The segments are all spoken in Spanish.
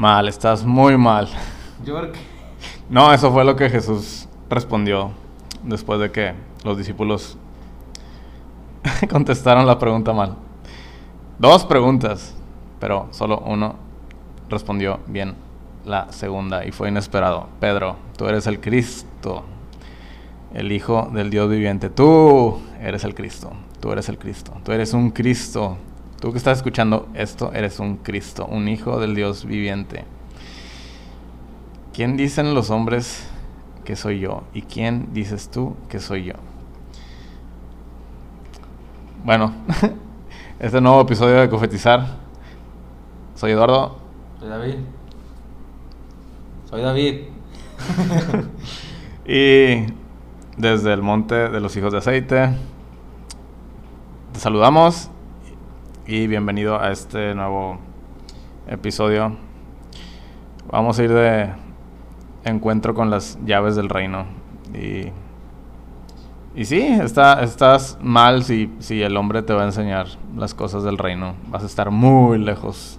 Mal, estás muy mal. No, eso fue lo que Jesús respondió después de que los discípulos contestaron la pregunta mal. Dos preguntas, pero solo uno respondió bien la segunda y fue inesperado. Pedro, tú eres el Cristo, el Hijo del Dios viviente. Tú eres el Cristo, tú eres el Cristo, tú eres un Cristo Tú que estás escuchando esto, eres un Cristo, un hijo del Dios viviente. ¿Quién dicen los hombres que soy yo? ¿Y quién dices tú que soy yo? Bueno, este nuevo episodio de Cofetizar. Soy Eduardo. Soy David. Soy David. y desde el monte de los hijos de aceite, te saludamos y bienvenido a este nuevo episodio. Vamos a ir de encuentro con las llaves del reino. Y, y sí, está, estás mal si, si el hombre te va a enseñar las cosas del reino. Vas a estar muy lejos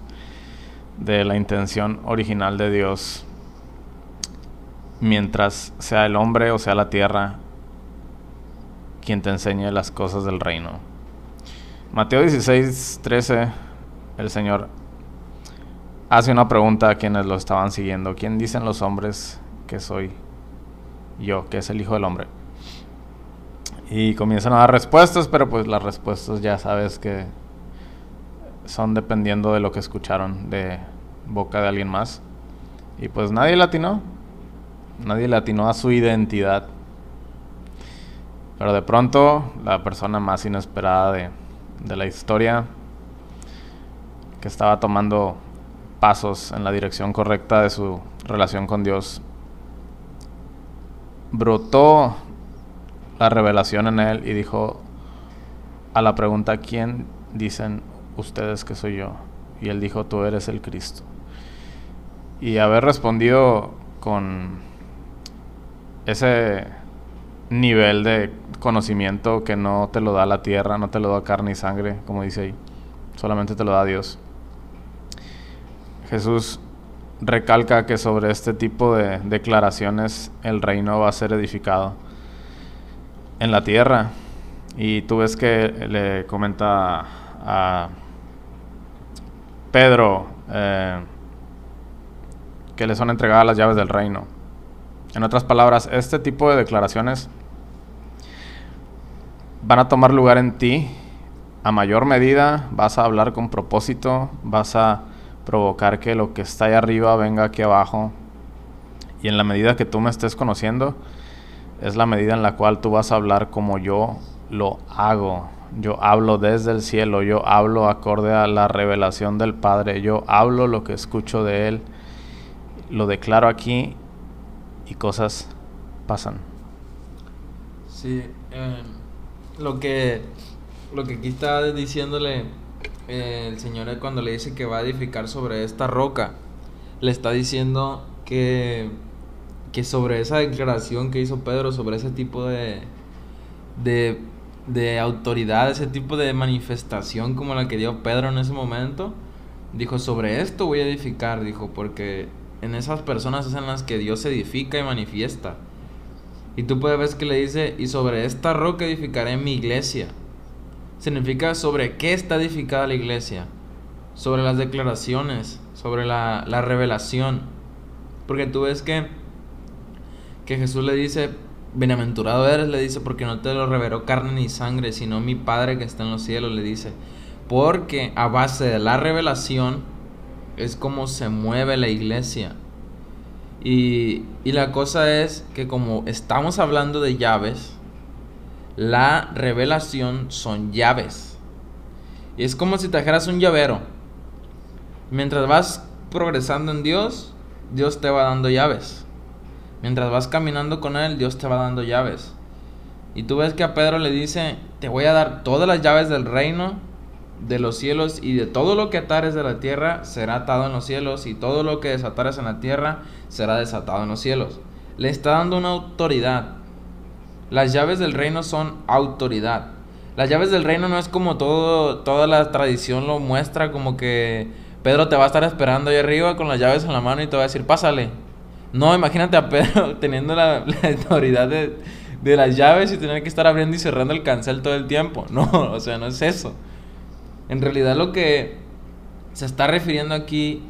de la intención original de Dios. Mientras sea el hombre o sea la tierra quien te enseñe las cosas del reino. Mateo 16, 13, el Señor hace una pregunta a quienes lo estaban siguiendo. ¿Quién dicen los hombres que soy yo, que es el Hijo del Hombre? Y comienzan a dar respuestas, pero pues las respuestas ya sabes que son dependiendo de lo que escucharon de boca de alguien más. Y pues nadie latinó. Nadie latinó a su identidad. Pero de pronto la persona más inesperada de, de la historia que estaba tomando pasos en la dirección correcta de su relación con Dios, brotó la revelación en él y dijo a la pregunta, ¿quién dicen ustedes que soy yo? Y él dijo, tú eres el Cristo. Y haber respondido con ese nivel de conocimiento que no te lo da la tierra, no te lo da carne y sangre, como dice ahí, solamente te lo da Dios. Jesús recalca que sobre este tipo de declaraciones el reino va a ser edificado en la tierra. Y tú ves que le comenta a Pedro eh, que le son entregadas las llaves del reino. En otras palabras, este tipo de declaraciones van a tomar lugar en ti a mayor medida, vas a hablar con propósito, vas a provocar que lo que está ahí arriba venga aquí abajo. Y en la medida que tú me estés conociendo, es la medida en la cual tú vas a hablar como yo lo hago. Yo hablo desde el cielo, yo hablo acorde a la revelación del Padre, yo hablo lo que escucho de Él, lo declaro aquí y cosas pasan. Sí, eh, lo que lo que aquí está diciéndole eh, el Señor cuando le dice que va a edificar sobre esta roca, le está diciendo que, que sobre esa declaración que hizo Pedro, sobre ese tipo de, de, de autoridad, ese tipo de manifestación como la que dio Pedro en ese momento, dijo, sobre esto voy a edificar, dijo, porque en esas personas es en las que Dios edifica y manifiesta. Y tú puedes ver que le dice, y sobre esta roca edificaré mi iglesia. Significa sobre qué está edificada la iglesia. Sobre las declaraciones, sobre la, la revelación. Porque tú ves que, que Jesús le dice, bienaventurado eres, le dice, porque no te lo reveló carne ni sangre, sino mi Padre que está en los cielos, le dice. Porque a base de la revelación es como se mueve la iglesia. Y, la cosa es que como estamos hablando de llaves, la revelación son llaves. Y es como si trajeras un llavero. Mientras vas progresando en Dios, Dios te va dando llaves. Mientras vas caminando con Él, Dios te va dando llaves. Y tú ves que a Pedro le dice, te voy a dar todas las llaves del reino de los cielos y de todo lo que atares de la tierra será atado en los cielos y todo lo que desatares en la tierra será desatado en los cielos. Le está dando una autoridad. Las llaves del reino son autoridad. Las llaves del reino no es como toda la tradición lo muestra, como que Pedro te va a estar esperando ahí arriba con las llaves en la mano y te va a decir, pásale. No, imagínate a Pedro teniendo la, autoridad de, de las llaves y tener que estar abriendo y cerrando el cancel todo el tiempo. No, o sea, no es eso. En realidad lo que se está refiriendo aquí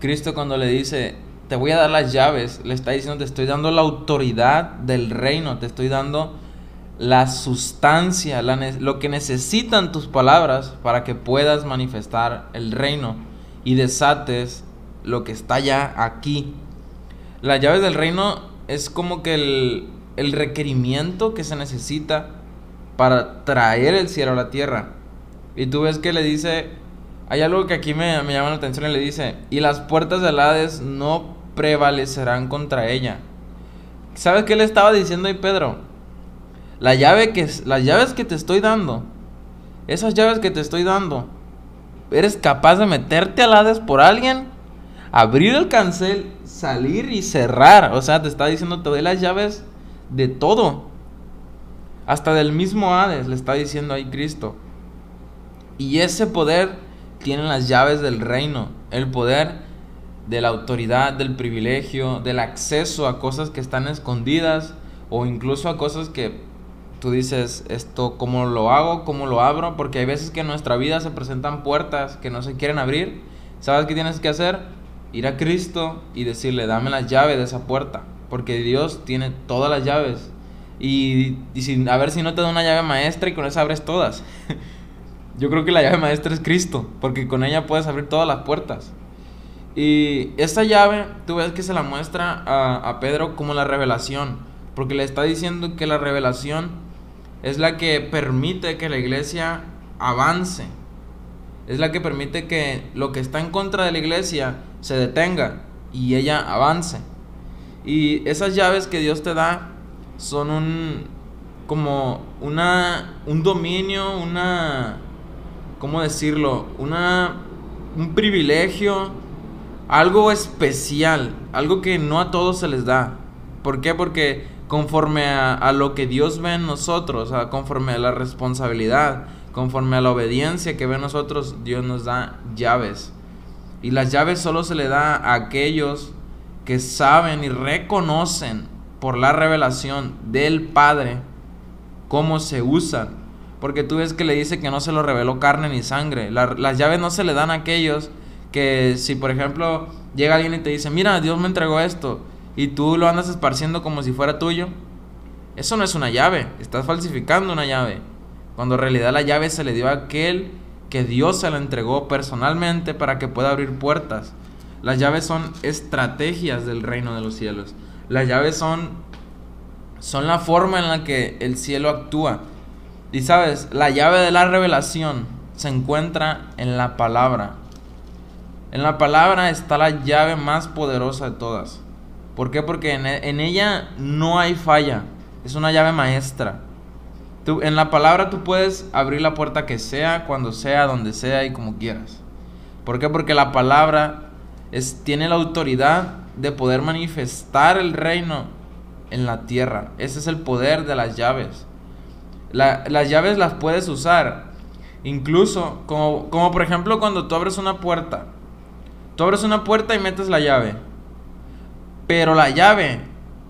Cristo cuando le dice, te voy a dar las llaves, le está diciendo, te estoy dando la autoridad del reino, te estoy dando la sustancia, lo que necesitan tus palabras para que puedas manifestar el reino y desates lo que está ya aquí. Las llaves del reino es como que el, requerimiento que se necesita para traer el cielo a la tierra. Y tú ves que le dice, hay algo que aquí me, llama la atención y le dice, y las puertas del Hades no prevalecerán contra ella. ¿Sabes qué le estaba diciendo ahí Pedro? La llave que, las llaves que te estoy dando, esas llaves que te estoy dando, ¿eres capaz de meterte al Hades por alguien? Abrir el cancel, salir y cerrar. O sea, te está diciendo, te doy las llaves de todo. Hasta del mismo Hades, le está diciendo ahí Cristo. Y ese poder tiene las llaves del reino, el poder de la autoridad, del privilegio, del acceso a cosas que están escondidas o incluso a cosas que tú dices, esto, ¿cómo lo hago? ¿Cómo lo abro? Porque hay veces que en nuestra vida se presentan puertas que no se quieren abrir. ¿Sabes qué tienes que hacer? Ir a Cristo y decirle, dame la llave de esa puerta. Porque Dios tiene todas las llaves. Y, a ver si no te da una llave maestra y con esa abres todas. Yo creo que la llave maestra es Cristo, porque con ella puedes abrir todas las puertas. Y esta llave, tú ves que se la muestra a, Pedro como la revelación, porque le está diciendo que la revelación es la que permite que la iglesia avance, es la que permite que lo que está en contra de la iglesia se detenga y ella avance. Y esas llaves que Dios te da son un como una un dominio, una ¿cómo decirlo? Una, un privilegio, algo especial, algo que no a todos se les da. ¿Por qué? Porque conforme a, lo que Dios ve en nosotros, conforme a la responsabilidad, conforme a la obediencia que ve nosotros, Dios nos da llaves. Y las llaves solo se le da a aquellos que saben y reconocen por la revelación del Padre cómo se usan porque tú ves que le dice que no se lo reveló carne ni sangre. las llaves no se le dan a aquellos que si por ejemplo llega alguien y te dice, mira, Dios me entregó esto, y tú lo andas esparciendo como si fuera tuyo, eso no es una llave, estás falsificando una llave. Cuando en realidad la llave se le dio a aquel que Dios se la entregó personalmente para que pueda abrir puertas. Las llaves son estrategias del reino de los cielos. Las llaves son, son la forma en la que el cielo actúa. Y sabes, la llave de la revelación se encuentra en la palabra. En la palabra está la llave más poderosa de todas. ¿Por qué? Porque en, ella no hay falla. Es una llave maestra. En la palabra tú puedes abrir la puerta que sea, cuando sea, donde sea y como quieras. ¿Por qué? Porque la palabra tiene la autoridad de poder manifestar el reino en la tierra. Ese es el poder de las llaves las llaves las puedes usar. Incluso, como, como por ejemplo cuando tú abres una puerta. Tú abres una puerta y metes la llave. Pero la llave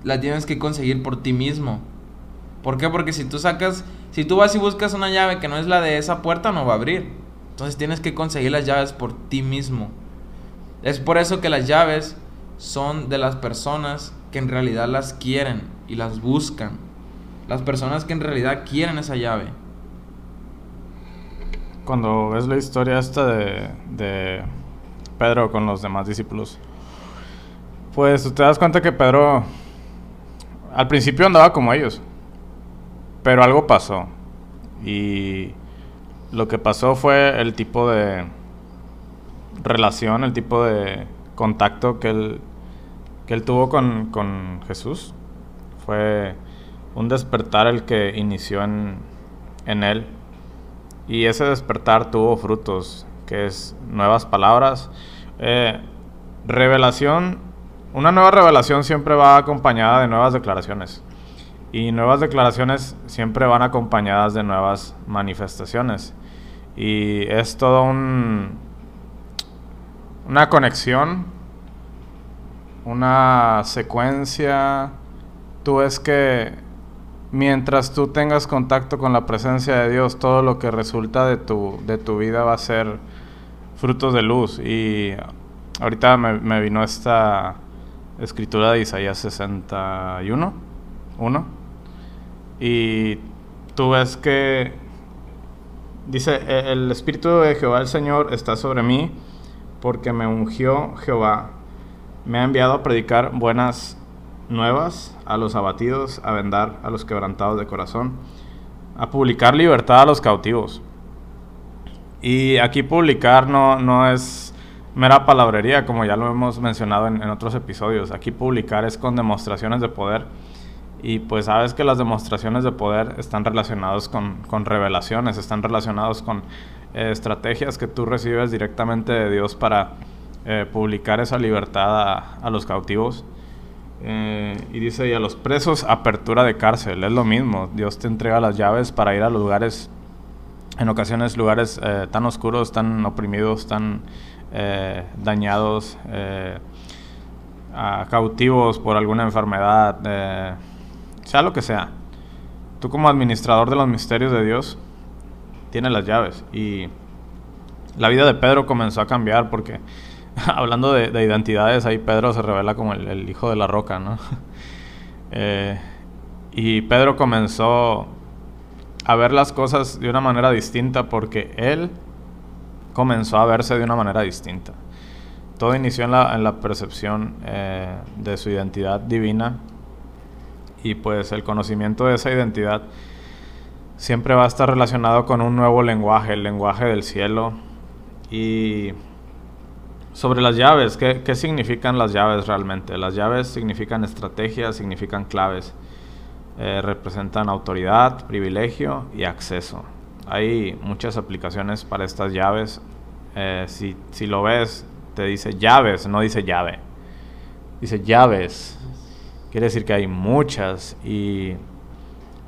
la tienes que conseguir por ti mismo. ¿Por qué? Porque si tú sacas, si tú vas y buscas una llave que no es la de esa puerta, no va a abrir. Entonces tienes que conseguir las llaves por ti mismo. Es por eso que las llaves son de las personas que en realidad las quieren y las buscan las personas que en realidad quieren esa llave. Cuando ves la historia esta de, Pedro con los demás discípulos, pues te das cuenta que Pedro al principio andaba como ellos, pero algo pasó. Y lo que pasó fue el tipo de relación, el tipo de contacto que él, que él tuvo con, con Jesús. Fue un despertar el que inició en, en él. Y ese despertar tuvo frutos, que es nuevas palabras. Eh, revelación, una nueva revelación siempre va acompañada de nuevas declaraciones. Y nuevas declaraciones siempre van acompañadas de nuevas manifestaciones. Y es todo un, una conexión, una secuencia. Tú ves que mientras tú tengas contacto con la presencia de Dios, todo lo que resulta de tu, de tu vida va a ser frutos de luz. Y ahorita me, me vino esta escritura de Isaías 61, 1 y tú ves que dice, e, el Espíritu de Jehová el Señor está sobre mí porque me ungió Jehová. Me ha enviado a predicar buenas nuevas a los abatidos, a vendar a los quebrantados de corazón, a publicar libertad a los cautivos. Y aquí publicar no, no es mera palabrería, como ya lo hemos mencionado en, en otros episodios. Aquí publicar es con demostraciones de poder y pues sabes que las demostraciones de poder están relacionadas con, con revelaciones, están relacionados con eh, estrategias que tú recibes directamente de Dios para eh, publicar esa libertad a, los cautivos. Eh, y dice, y a los presos, apertura de cárcel. Es lo mismo, Dios te entrega las llaves para ir a lugares, en ocasiones lugares tan oscuros, tan oprimidos, tan dañados, cautivos por alguna enfermedad sea lo que sea, tú como administrador de los misterios de Dios, tienes las llaves. Y la vida de Pedro comenzó a cambiar porque, hablando de, identidades, ahí Pedro se revela como el, hijo de la roca, ¿no? Eh, y Pedro comenzó a ver las cosas de una manera distinta porque él comenzó a verse de una manera distinta. Todo inició en la, percepción eh, de su identidad divina y pues el conocimiento de esa identidad siempre va a estar relacionado con un nuevo lenguaje, el lenguaje del cielo. Y sobre las llaves, ¿qué, ¿qué, significan las llaves realmente? Las llaves significan estrategias, significan claves, eh, representan autoridad, privilegio y acceso. Hay muchas aplicaciones para estas llaves. Eh, si, si lo ves, te dice llaves, no dice llave. Dice llaves. Quiere decir que hay muchas y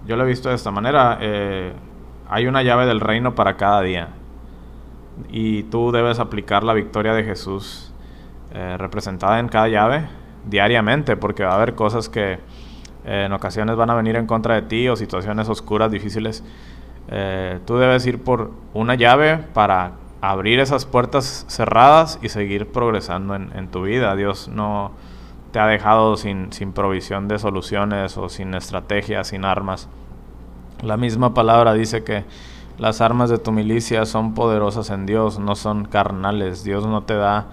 yo lo he visto de esta manera. Eh, hay una llave del reino para cada día y tú debes aplicar la victoria de Jesús eh, representada en cada llave diariamente porque va a haber cosas que eh, en ocasiones van a venir en contra de ti o situaciones oscuras, difíciles. tú debes ir por una llave para abrir esas puertas cerradas y seguir progresando en, en tu vida. Dios no te ha dejado sin, sin provisión de soluciones o sin estrategias, sin armas. La misma palabra dice que las armas de tu milicia son poderosas en Dios, no son carnales. Dios no te da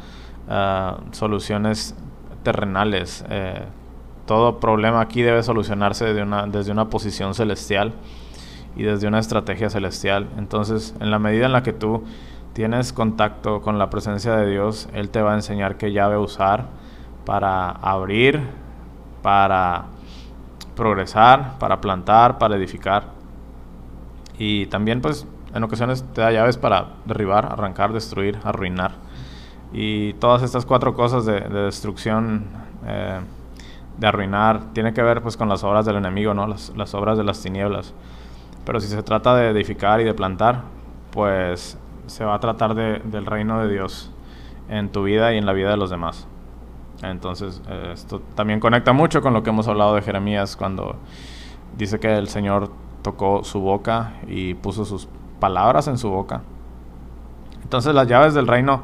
ah, soluciones terrenales. Eh, todo problema aquí debe solucionarse una, desde una posición celestial y desde una estrategia celestial. Entonces, en la medida en la que tú tienes contacto con la presencia de Dios, Él te va a enseñar qué llave usar para abrir, para progresar, para plantar, para edificar. Y también pues en ocasiones te da llaves para derribar, arrancar, destruir, arruinar. Y todas estas cuatro cosas de, destrucción, eh, de arruinar, tiene que ver pues con las obras del enemigo, ¿no? Las, las obras de las tinieblas. Pero si se trata de edificar y de plantar, pues se va a tratar de, del reino de Dios en tu vida y en la vida de los demás. Entonces, eh, esto también conecta mucho con lo que hemos hablado de Jeremías cuando dice que el Señor tocó su boca y puso sus palabras en su boca. Entonces, las llaves del reino,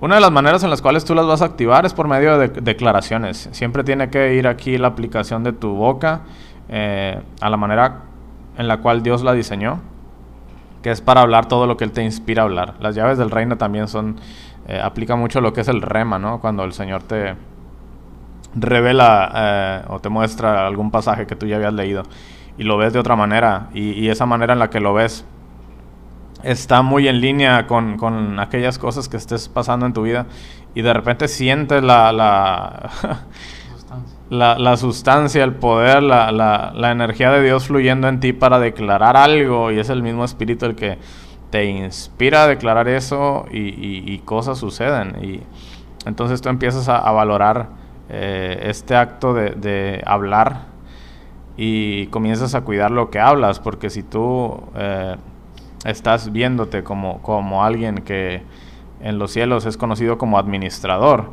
una de las maneras en las cuales tú las vas a activar es por medio de declaraciones. Siempre tiene que ir aquí la aplicación de tu boca eh, a la manera en la cual Dios la diseñó, que es para hablar todo lo que Él te inspira a hablar. Las llaves del reino también son eh, aplica mucho lo que es el rema, ¿no? Cuando el Señor te revela eh, o te muestra algún pasaje que tú ya habías leído y lo ves de otra manera y, esa manera en la que lo ves está muy en línea con, con, aquellas cosas que estés pasando en tu vida y de repente sientes la, la la, sustancia, el poder, la, la, energía de Dios fluyendo en ti para declarar algo y es el mismo espíritu el que te inspira a declarar eso y, cosas suceden. Y entonces tú empiezas a, valorar eh, este acto de, hablar y comienzas a cuidar lo que hablas, porque si tú eh, estás viéndote como, como alguien que en los cielos es conocido como administrador,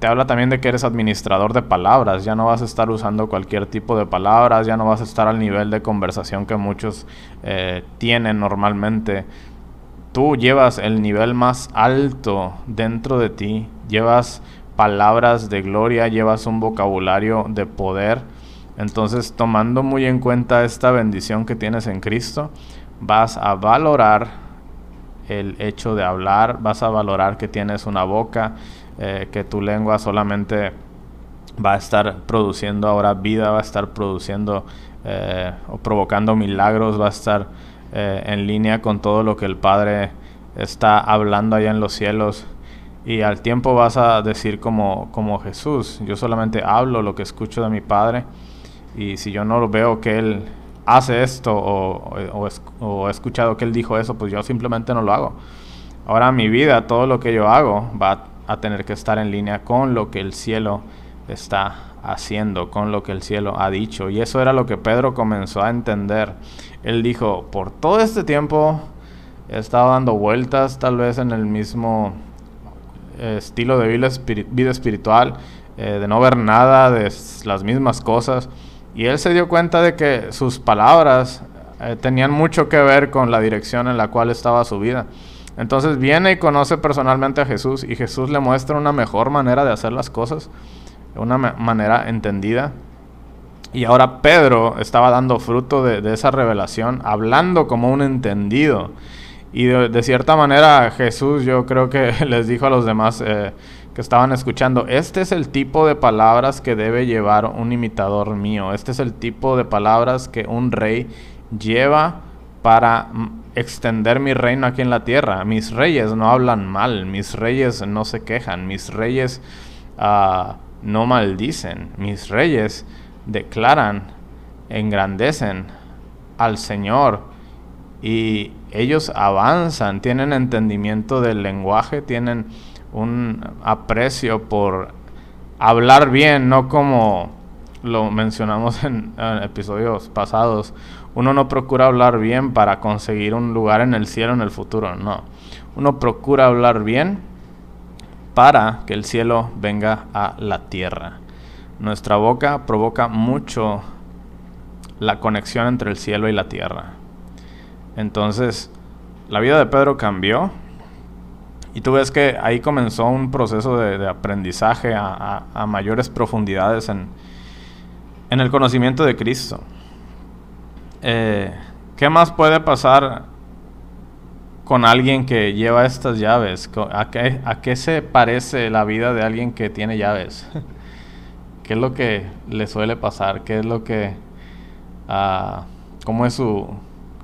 te habla también de que eres administrador de palabras, ya no vas a estar usando cualquier tipo de palabras, ya no vas a estar al nivel de conversación que muchos eh, tienen normalmente. Tú llevas el nivel más alto dentro de ti, llevas palabras de gloria, llevas un vocabulario de poder. Entonces, tomando muy en cuenta esta bendición que tienes en Cristo, vas a valorar el hecho de hablar, vas a valorar que tienes una boca, eh, que tu lengua solamente va a estar produciendo ahora vida, va a estar produciendo eh, o provocando milagros, va a estar eh, en línea con todo lo que el Padre está hablando allá en los cielos. Y al tiempo vas a decir como, como Jesús, yo solamente hablo lo que escucho de mi Padre y si yo no veo que Él hace esto o, o, o, he escuchado que Él dijo eso, pues yo simplemente no lo hago. Ahora mi vida, todo lo que yo hago va a tener que estar en línea con lo que el cielo está haciendo, con lo que el cielo ha dicho. Y eso era lo que Pedro comenzó a entender. Él dijo, por todo este tiempo he estado dando vueltas tal vez en el mismo eh, estilo de vida, espiritual, eh, de no ver nada, de las mismas cosas. Y él se dio cuenta de que sus palabras eh, tenían mucho que ver con la dirección en la cual estaba su vida. Entonces viene y conoce personalmente a Jesús y Jesús le muestra una mejor manera de hacer las cosas, una manera entendida. Y ahora Pedro estaba dando fruto de, esa revelación, hablando como un entendido. Y de, cierta manera Jesús yo creo que les dijo a los demás eh, que estaban escuchando, este es el tipo de palabras que debe llevar un imitador mío, este es el tipo de palabras que un rey lleva para extender mi reino aquí en la tierra. Mis reyes no hablan mal, mis reyes no se quejan, mis reyes ah, no maldicen, mis reyes declaran, engrandecen al Señor y ellos avanzan, tienen entendimiento del lenguaje, tienen un aprecio por hablar bien, no como lo mencionamos en episodios pasados, uno no procura hablar bien para conseguir un lugar en el cielo en el futuro, no. Uno procura hablar bien para que el cielo venga a la tierra. Nuestra boca provoca mucho la conexión entre el cielo y la tierra. Entonces, la vida de Pedro cambió y tú ves que ahí comenzó un proceso de, aprendizaje a, mayores profundidades en, el conocimiento de Cristo. Eh, ¿qué más puede pasar con alguien que lleva estas llaves? ¿A qué, ¿A qué se parece la vida de alguien que tiene llaves? ¿Qué es lo que le suele pasar? ¿Qué es lo que... Uh, ¿Cómo es su...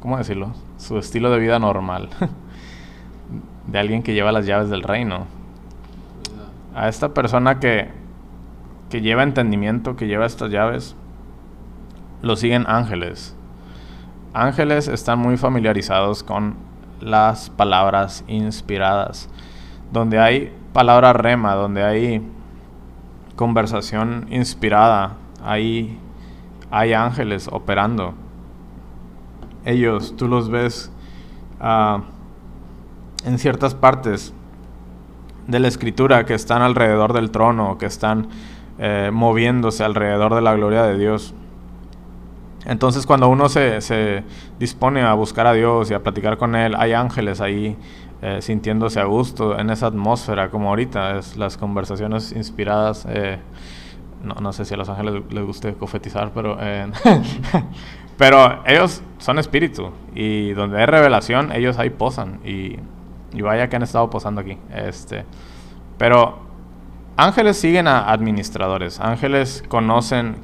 ¿Cómo decirlo? Su estilo de vida normal. de alguien que lleva las llaves del reino. A esta persona que, que lleva entendimiento, que lleva estas llaves, lo siguen ángeles ángeles están muy familiarizados con las palabras inspiradas. Donde hay palabra rema, donde hay conversación inspirada, ahí hay ángeles operando. Ellos, tú los ves ah, en ciertas partes de la escritura que están alrededor del trono, que están eh, moviéndose alrededor de la gloria de Dios. Entonces cuando uno se, dispone a buscar a Dios y a platicar con Él, hay ángeles ahí eh, sintiéndose a gusto en esa atmósfera, como ahorita, es las conversaciones inspiradas. Eh, no, sé si a los ángeles les guste cofetizar, pero, eh, pero ellos son espíritu y donde hay revelación, ellos ahí posan y, y vaya que han estado posando aquí. Este, pero ángeles siguen a administradores, ángeles conocen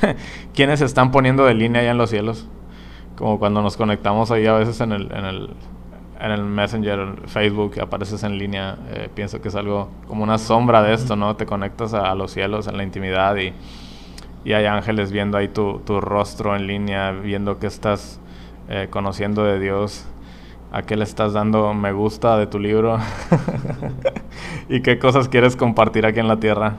quiénes se están poniendo de línea allá en los cielos. Como cuando nos conectamos ahí a veces en el, en el, en el Messenger, Facebook, apareces en línea, eh, pienso que es algo como una sombra de esto, ¿no? Te conectas a, los cielos en la intimidad y, y hay ángeles viendo ahí tu, tu, rostro en línea, viendo que estás eh, conociendo de Dios, a qué le estás dando me gusta de tu libro y qué cosas quieres compartir aquí en la tierra.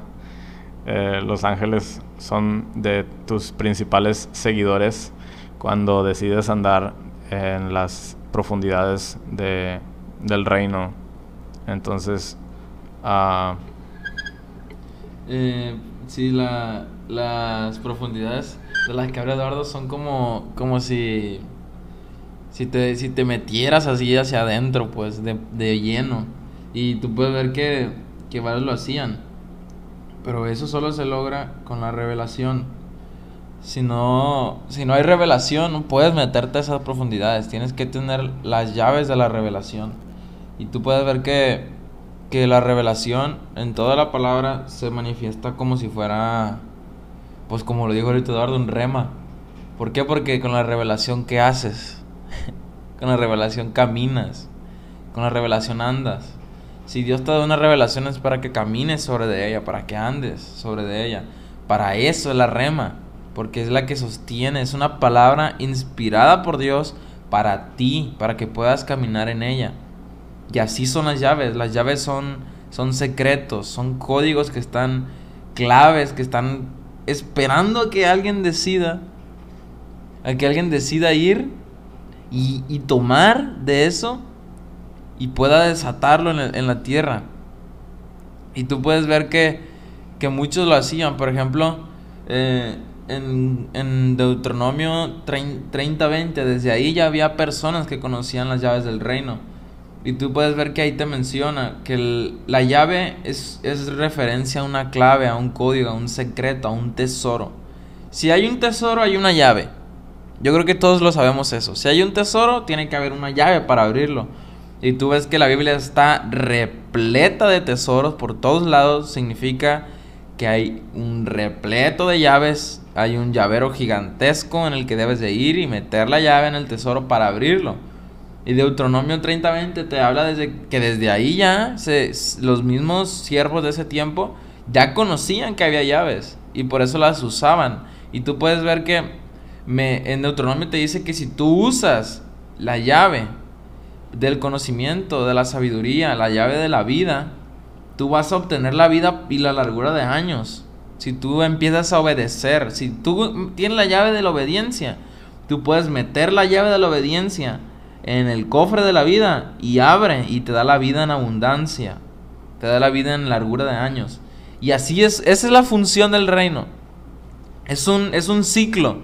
Eh, los ángeles son de tus principales seguidores cuando decides andar en las profundidades de, del reino. Entonces, uh, sí, la, las profundidades de las que habla Eduardo son como, como si, si, te, si te metieras así hacia adentro, pues, de, de lleno. Y tú puedes ver que, que varios lo hacían. Pero eso solo se logra con la revelación. Si no, si no hay revelación, no puedes meterte a esas profundidades. Tienes que tener las llaves de la revelación. Y tú puedes ver que, que la revelación en toda la palabra se manifiesta como si fuera, pues como lo dijo ahorita Eduardo, un rema. ¿Por qué? Porque con la revelación ¿qué haces? con la revelación caminas. Con la revelación andas. Si Dios te da una revelación es para que camines sobre de ella, para que andes sobre de ella. Para eso es la rema porque es la que sostiene, es una palabra inspirada por Dios para ti, para que puedas caminar en ella. Y así son las llaves, las llaves son, son secretos, son códigos que están claves, que están esperando a que alguien decida, a que alguien decida ir y, y tomar de eso y pueda desatarlo en, la tierra. Y tú puedes ver que, que muchos lo hacían, por ejemplo, eh, en, en Deuteronomio 30-20, desde ahí ya había personas que conocían las llaves del reino. Y tú puedes ver que ahí te menciona que la llave es, es referencia a una clave, a un código, a un secreto, a un tesoro. Si hay un tesoro, hay una llave. Yo creo que todos lo sabemos eso. Si hay un tesoro, tiene que haber una llave para abrirlo. Y tú ves que la Biblia está repleta de tesoros por todos lados. Significa que hay un repleto de llaves hay un llavero gigantesco en el que debes de ir y meter la llave en el tesoro para abrirlo. Y Deuteronomio 30:20 te habla desde que desde ahí ya los mismos siervos de ese tiempo ya conocían que había llaves y por eso las usaban. Y tú puedes ver que me, en Deuteronomio te dice que si tú usas la llave del conocimiento, de la sabiduría, la llave de la vida, tú vas a obtener la vida y la largura de años si tú empiezas a obedecer, si tú tienes la llave de la obediencia, tú puedes meter la llave de la obediencia en el cofre de la vida y abre y te da la vida en abundancia, te da la vida en largura de años. Y así es, esa es la función del reino. Es un, es un ciclo.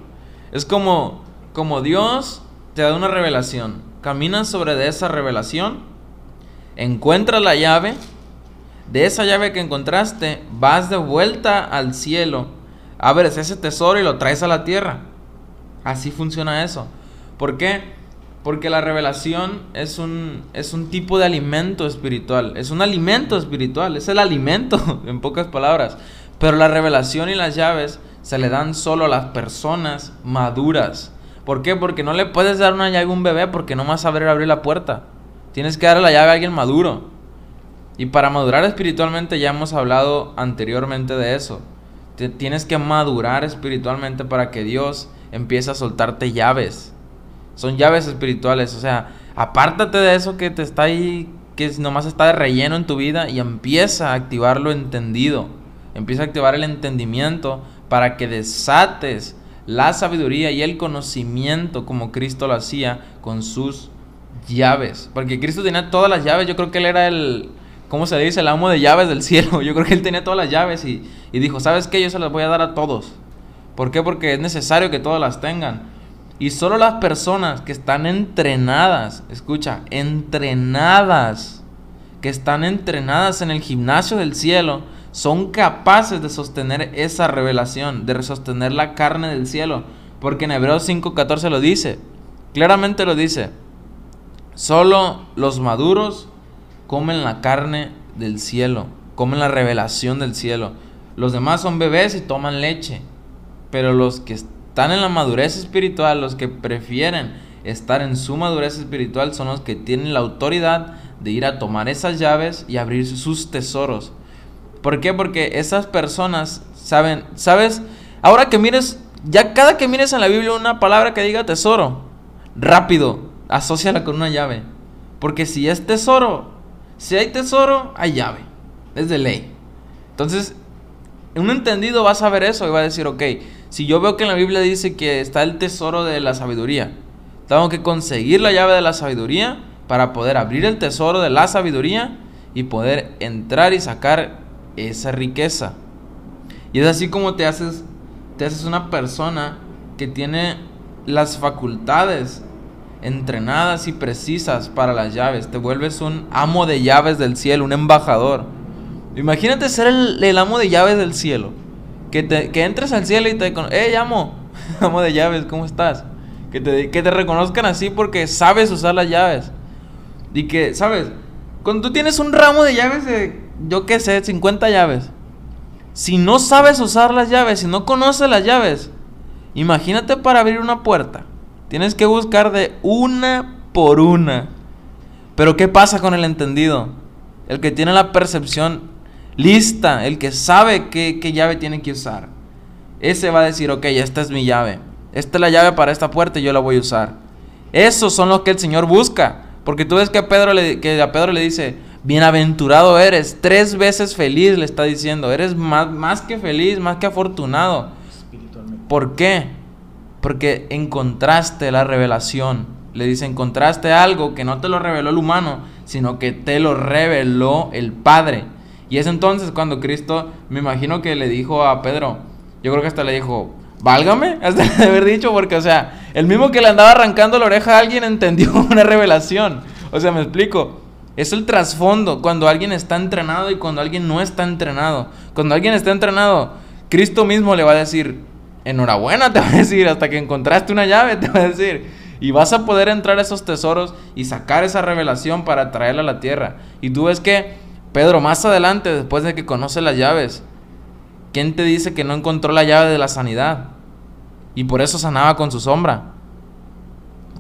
Es como, como Dios te da una revelación. Caminas sobre de esa revelación, encuentras la llave, de esa llave que encontraste, vas de vuelta al cielo, abres ese tesoro y lo traes a la tierra. Así funciona eso. ¿Por qué? Porque la revelación es un, es un tipo de alimento espiritual. Es un alimento espiritual, es el alimento, en pocas palabras. Pero la revelación y las llaves se le dan solo a las personas maduras. ¿Por qué? Porque no le puedes dar una llave a un bebé porque no vas a saber abrir la puerta. Tienes que darle la llave a alguien maduro. Y para madurar espiritualmente ya hemos hablado anteriormente de eso. tienes que madurar espiritualmente para que Dios empiece a soltarte llaves. Son llaves espirituales. O sea, apártate de eso que te está ahí, que nomás está de relleno en tu vida y empieza a activar lo entendido. Empieza a activar el entendimiento para que desates la sabiduría y el conocimiento como Cristo lo hacía con sus llaves. Porque Cristo tenía todas las llaves. Yo creo que Él era el, ¿cómo se dice? El amo de llaves del cielo. Yo creo que él tenía todas las llaves y, dijo, ¿sabes qué? Yo se las voy a dar a todos. ¿Por qué? Porque es necesario que todas las tengan. Y solo las personas que están entrenadas, escucha, entrenadas, que están entrenadas en el gimnasio del cielo, son capaces de sostener esa revelación, de sostener la carne del cielo. Porque en Hebreos 5.14 lo dice, claramente lo dice, solo los maduros comen la carne del cielo, comen la revelación del cielo. Los demás son bebés y toman leche, pero los que están en la madurez espiritual, los que prefieren estar en su madurez espiritual son los que tienen la autoridad de ir a tomar esas llaves y abrir sus tesoros. ¿Por qué? Porque esas personas saben, ¿sabes? Ahora que mires, ya cada que mires en la Biblia una palabra que diga tesoro, rápido, asóciala con una llave. Porque si es tesoro, si hay tesoro, hay llave. Es de ley. Entonces, un entendido va a saber eso y va a decir, ok, si yo veo que en la Biblia dice que está el tesoro de la sabiduría, tengo que conseguir la llave de la sabiduría para poder abrir el tesoro de la sabiduría y poder entrar y sacar esa riqueza. Y es así como te haces, te haces una persona que tiene las facultades entrenadas y precisas para las llaves. Te vuelves un amo de llaves del cielo, un embajador. Imagínate ser el, amo de llaves del cielo. Que, te, que entres al cielo y te... ¡Eh, amo! amo de llaves, ¿cómo estás? Que te, que te reconozcan así porque sabes usar las llaves. Y que, ¿sabes? Cuando tú tienes un ramo de llaves de, yo qué sé, 50 llaves. Si no sabes usar las llaves, si no conoces las llaves, imagínate para abrir una puerta. Tienes que buscar de una por una. Pero ¿qué pasa con el entendido? El que tiene la percepción lista, el que sabe qué, llave tiene que usar. Ese va a decir, ok, esta es mi llave. Esta es la llave para esta puerta y yo la voy a usar. Esos son los que el Señor busca. Porque tú ves que Pedro le, que a Pedro le dice, bienaventurado eres, tres veces feliz le está diciendo, eres más, más que feliz, más que afortunado. ¿Por qué? Porque encontraste la revelación. Le dice, encontraste algo que no te lo reveló el humano, sino que te lo reveló el Padre. Y es entonces cuando Cristo, me imagino que le dijo a Pedro, yo creo que hasta le dijo, válgame, hasta de haber dicho, porque, o sea, el mismo que le andaba arrancando la oreja a alguien entendió una revelación. O sea, me explico. Es el trasfondo cuando alguien está entrenado y cuando alguien no está entrenado. Cuando alguien está entrenado, Cristo mismo le va a decir, enhorabuena, te va a decir, hasta que encontraste una llave, te va a decir. Y vas a poder entrar a esos tesoros y sacar esa revelación para traerla a la tierra. Y tú ves que Pedro, más adelante, después de que conoce las llaves, ¿quién te dice que no encontró la llave de la sanidad? Y por eso sanaba con su sombra.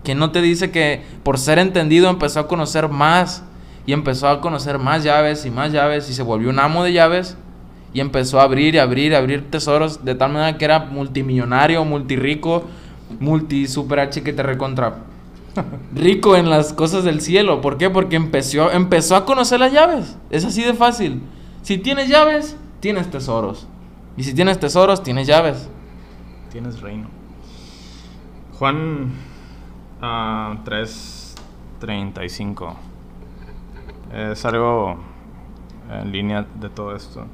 ¿Quién no te dice que por ser entendido empezó a conocer más y empezó a conocer más llaves y más llaves y se volvió un amo de llaves? y empezó a abrir y abrir y abrir tesoros de tal manera que era multimillonario, multirrico, multi super H que te recontra rico en las cosas del cielo. ¿Por qué? Porque empezó, empezó a conocer las llaves. Es así de fácil. Si tienes llaves, tienes tesoros. Y si tienes tesoros, tienes llaves. Tienes reino. Juan 3:35. Es algo en línea de todo esto.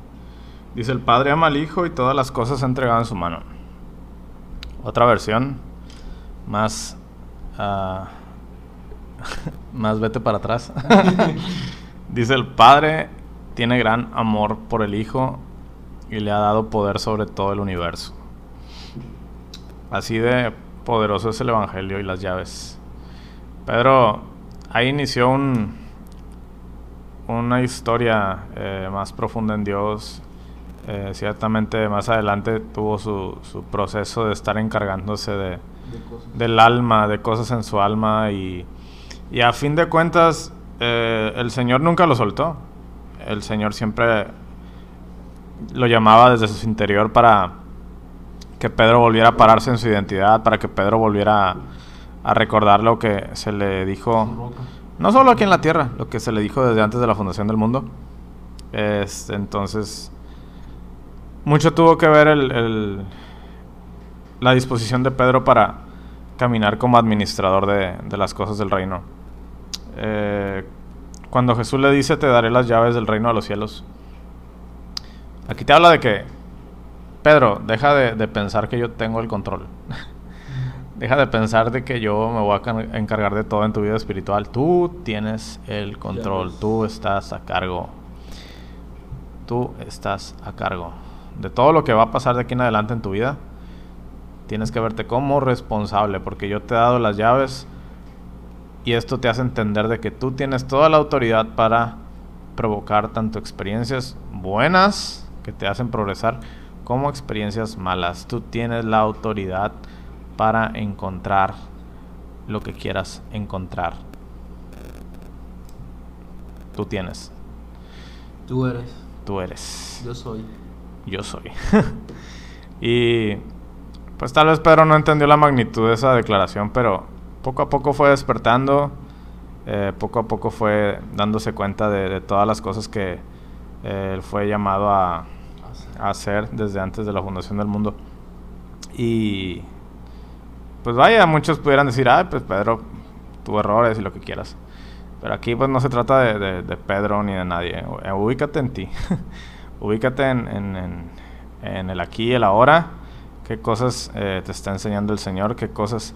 Dice, el Padre ama al Hijo y todas las cosas ha entregado en su mano. Otra versión, más... Ah, más vete para atrás. Dice, el Padre tiene gran amor por el Hijo y le ha dado poder sobre todo el universo. Así de poderoso es el Evangelio y las llaves. Pedro ahí inició un, una historia eh, más profunda en Dios eh, ciertamente más adelante tuvo su, su, proceso de estar encargándose de, del alma, de cosas en su alma y, y a fin de cuentas eh, el Señor nunca lo soltó. El Señor siempre lo llamaba desde su interior para que Pedro volviera a pararse en su identidad, para que Pedro volviera a, recordar lo que se le dijo, no solo aquí en la tierra, lo que se le dijo desde antes de la fundación del mundo. Es, entonces, mucho tuvo que ver la disposición de Pedro para caminar como administrador de, las cosas del reino. Eh, cuando Jesús le dice, te daré las llaves del reino de los cielos, aquí te habla de que, Pedro, deja de, pensar que yo tengo el control. deja de pensar de que yo me voy a encargar de todo en tu vida espiritual. Tú tienes el control, tú estás a cargo. Tú estás a cargo de todo lo que va a pasar de aquí en adelante en tu vida, tienes que verte como responsable, porque yo te he dado las llaves y esto te hace entender de que tú tienes toda la autoridad para provocar tanto experiencias buenas que te hacen progresar como experiencias malas. Tú tienes la autoridad para encontrar lo que quieras encontrar. Tú tienes. Tú eres. Tú eres. Yo soy. Yo soy. y pues tal vez Pedro no entendió la magnitud de esa declaración, pero poco a poco fue despertando, eh, poco a poco fue dándose cuenta de, todas las cosas que eh, él fue llamado a, a hacer desde antes de la fundación del mundo. Y pues vaya, muchos pudieran decir, ay, pues Pedro tuvo errores y lo que quieras. Pero aquí pues no se trata de, Pedro ni de nadie. Eh, ubícate en ti. Ubícate en, el aquí y el ahora. Qué cosas eh, te está enseñando el Señor. Qué cosas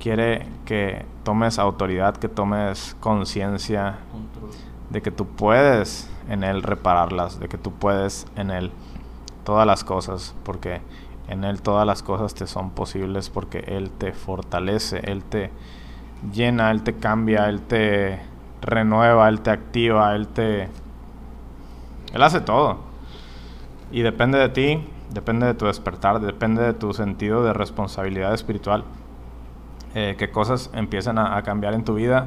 quiere que tomes autoridad, que tomes conciencia de que tú puedes en Él repararlas, de que tú puedes en Él todas las cosas, porque en Él todas las cosas te son posibles, porque Él te fortalece, Él te llena, Él te cambia, Él te renueva, Él te activa, Él te... Él hace todo. Y depende de ti, depende de tu despertar, depende de tu sentido de responsabilidad espiritual. Eh, qué cosas empiezan a, cambiar en tu vida,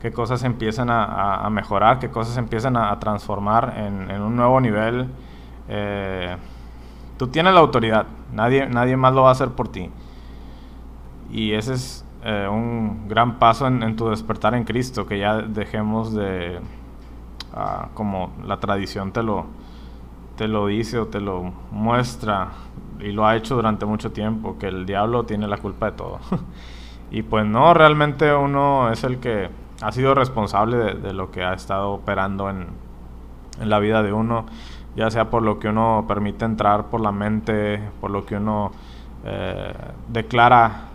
qué cosas empiezan a, mejorar, qué cosas empiezan a, transformar en, un nuevo nivel. Eh, tú tienes la autoridad, nadie, nadie más lo va a hacer por ti. Y ese es eh, un gran paso en, tu despertar en Cristo, que ya dejemos de, ah, como la tradición te lo, te lo dice o te lo muestra, y lo ha hecho durante mucho tiempo, que el diablo tiene la culpa de todo. y pues no, realmente uno es el que ha sido responsable de, lo que ha estado operando en, en la vida de uno, ya sea por lo que uno permite entrar por la mente, por lo que uno eh, declara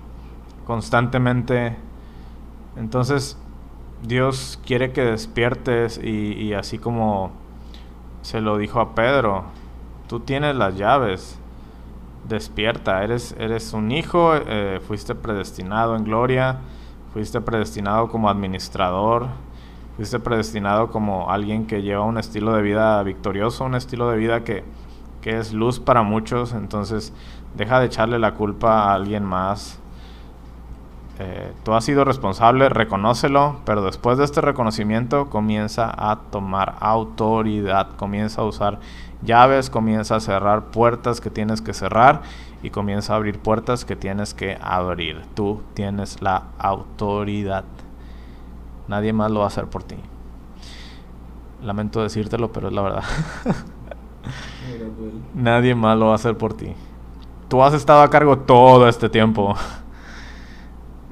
constantemente. Entonces, Dios quiere que despiertes y, así como se lo dijo a Pedro, tú tienes las llaves, despierta, eres, eres un hijo, eh, fuiste predestinado en gloria, fuiste predestinado como administrador, fuiste predestinado como alguien que lleva un estilo de vida victorioso, un estilo de vida que, que es luz para muchos, entonces deja de echarle la culpa a alguien más eh, tú has sido responsable, reconócelo, pero después de este reconocimiento comienza a tomar autoridad, comienza a usar llaves, comienza a cerrar puertas que tienes que cerrar y comienza a abrir puertas que tienes que abrir. Tú tienes la autoridad. Nadie más lo va a hacer por ti. Lamento decírtelo, pero es la verdad. Nadie más lo va a hacer por ti. Tú has estado a cargo todo este tiempo.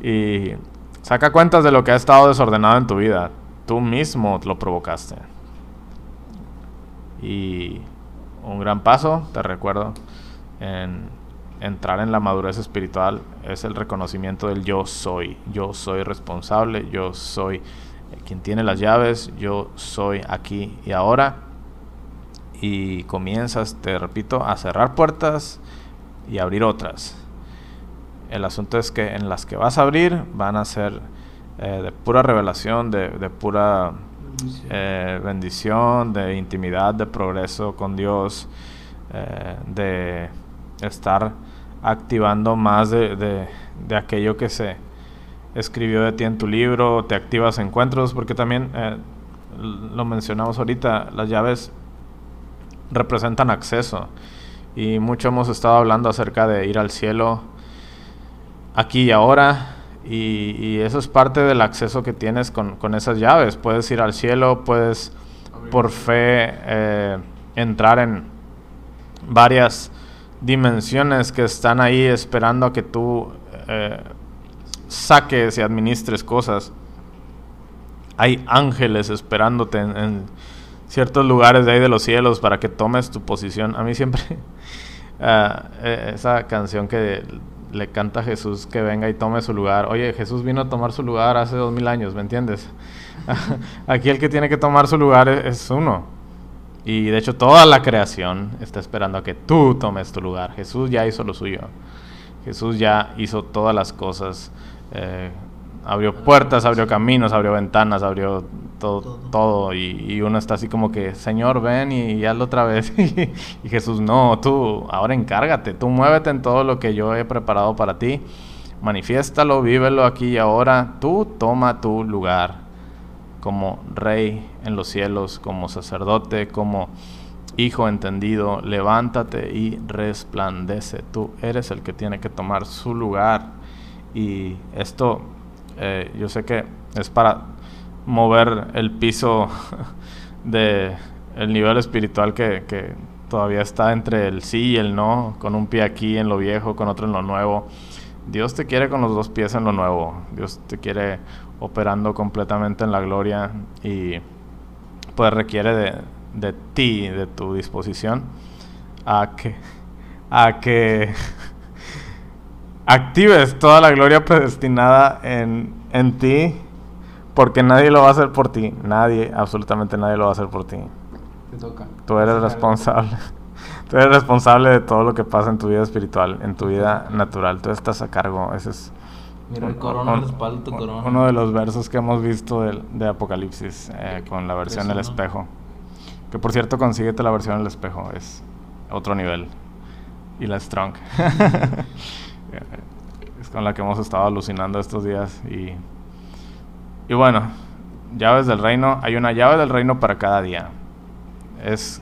Y saca cuentas de lo que ha estado desordenado en tu vida. Tú mismo lo provocaste. Y un gran paso, te recuerdo, en entrar en la madurez espiritual es el reconocimiento del yo soy. Yo soy responsable, yo soy quien tiene las llaves, yo soy aquí y ahora. Y comienzas, te repito, a cerrar puertas y abrir otras. El asunto es que en las que vas a abrir van a ser eh, de pura revelación, de, pura eh, bendición, de intimidad, de progreso con Dios, eh, de estar activando más de, de, aquello que se escribió de ti en tu libro, te activas encuentros, porque también lo mencionamos ahorita, las llaves representan acceso y mucho hemos estado hablando acerca de ir al cielo, aquí y ahora. Y, eso es parte del acceso que tienes con, esas llaves. Puedes ir al cielo, puedes por fe eh, entrar en varias dimensiones que están ahí esperando a que tú eh, saques y administres cosas. Hay ángeles esperándote en, ciertos lugares de ahí de los cielos para que tomes tu posición. A mí siempre ah, eh, esa canción que le canta Jesús que venga y tome su lugar. Oye, Jesús vino a tomar su lugar hace dos mil años, ¿me entiendes? Aquí el que tiene que tomar su lugar es, uno. Y de hecho toda la creación está esperando a que tú tomes tu lugar. Jesús ya hizo lo suyo. Jesús ya hizo todas las cosas. Eh, abrió puertas, abrió caminos, abrió ventanas, abrió todo, todo, y, uno está así como que, Señor, ven y, hazlo otra vez. y Jesús, no, tú, ahora encárgate, tú muévete en todo lo que yo he preparado para ti, Manifiéstalo, vívelo aquí y ahora. Tú toma tu lugar como rey en los cielos, como sacerdote, como hijo entendido. Levántate y resplandece. Tú eres el que tiene que tomar su lugar. Y esto, eh, yo sé que es para mover el piso de el nivel espiritual que, que todavía está entre el sí y el no, con un pie aquí en lo viejo, con otro en lo nuevo. Dios te quiere con los dos pies en lo nuevo. Dios te quiere operando completamente en la gloria y pues requiere de, de ti, de tu disposición, a que, a que actives toda la gloria predestinada en, en ti, porque nadie lo va a hacer por ti. Nadie, absolutamente nadie lo va a hacer por ti. Te toca. Tú eres responsable. Tú eres responsable de todo lo que pasa en tu vida espiritual, en tu vida natural. Tú estás a cargo. Ese es Mira el corona, un- respalda tu corona. uno de los versos que hemos visto del- de, Apocalipsis eh, con la versión del espejo. Que por cierto, consíguete la versión del espejo. Es otro nivel. Y la Strong. es con la que hemos estado alucinando estos días. Y, y bueno, llaves del reino. Hay una llave del reino para cada día. Es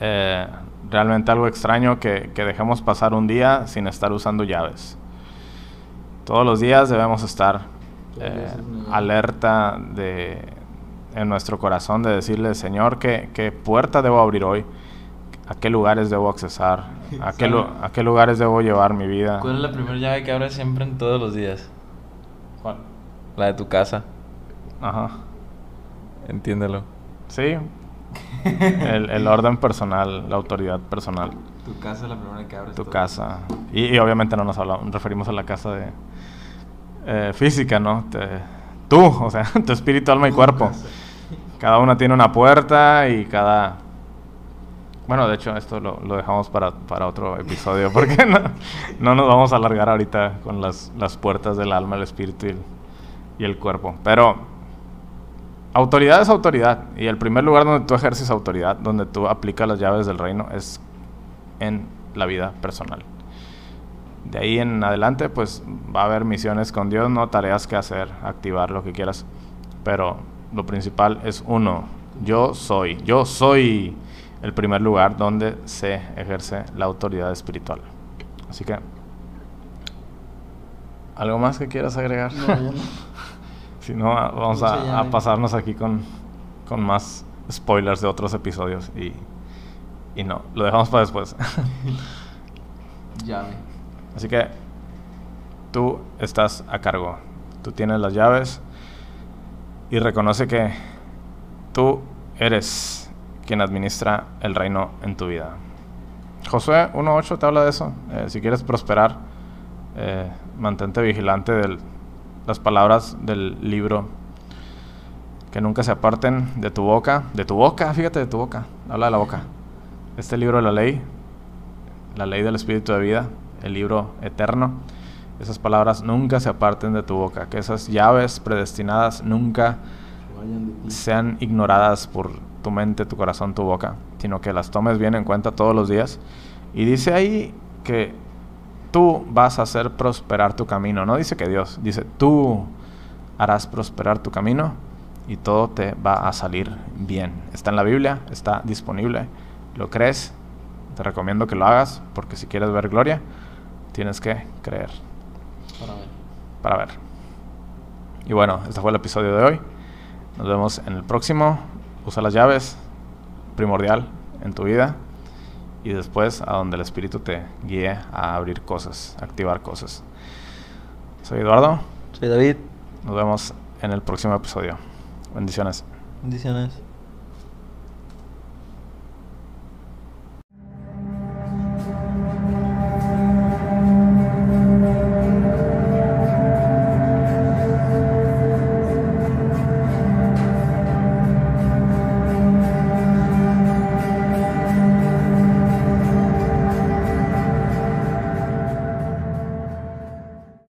eh, realmente algo extraño que, que dejemos pasar un día sin estar usando llaves. Todos los días debemos estar eh, alerta de, en nuestro corazón de decirle, Señor, ¿qué, qué puerta debo abrir hoy? ¿A qué lugares debo accesar? ¿A qué, lu- ¿Sabe? ¿A qué lugares debo llevar mi vida? ¿Cuál es la primera llave que abres siempre en todos los días? ¿Cuál? La de tu casa. Ajá. Entiéndelo. Sí. El, el orden personal, la autoridad personal. Tu casa es la primera que abres. tu casa. Y, y obviamente no nos hablamos, referimos a la casa de eh, física, ¿no? Te- tú, o sea, tu espíritu, alma y cuerpo. Cada una tiene una puerta y cada... Bueno, de hecho, esto lo, lo dejamos para, para otro episodio, porque no, no nos vamos a alargar ahorita con las, las puertas del alma, el espíritu y el, y el cuerpo. Pero autoridad es autoridad. Y el primer lugar donde tú ejerces autoridad, donde tú aplicas las llaves del reino, es en la vida personal. De ahí en adelante, pues va a haber misiones con Dios, no tareas que hacer, activar lo que quieras. Pero lo principal es uno, yo soy, yo soy el primer lugar donde se ejerce la autoridad espiritual. Así que, ¿algo más que quieras agregar? No, yo no. Si no, vamos a, a pasarnos aquí con, con más spoilers de otros episodios y, y no, lo dejamos para después. Llave. Así que tú estás a cargo, tú tienes las llaves y reconoce que tú eres quien administra el reino en tu vida. Josué 1.8 te habla de eso. Eh, si quieres prosperar, eh, mantente vigilante de las palabras del libro que nunca se aparten de tu boca, de tu boca, fíjate de tu boca, habla de la boca. Este libro de la ley, la ley del espíritu de vida, el libro eterno, esas palabras nunca se aparten de tu boca, que esas llaves predestinadas nunca sean ignoradas por tu mente, tu corazón, tu boca, sino que las tomes bien en cuenta todos los días. Y dice ahí que tú vas a hacer prosperar tu camino, no dice que Dios, dice tú harás prosperar tu camino y todo te va a salir bien. Está en la Biblia, está disponible, lo crees, te recomiendo que lo hagas porque si quieres ver gloria, tienes que creer Para ver. para ver. Y bueno, este fue el episodio de hoy. Nos vemos en el próximo. Usa las llaves, primordial en tu vida. Y después a donde el Espíritu te guíe a abrir cosas, activar cosas. Soy Eduardo. Soy David. Nos vemos en el próximo episodio. Bendiciones. Bendiciones.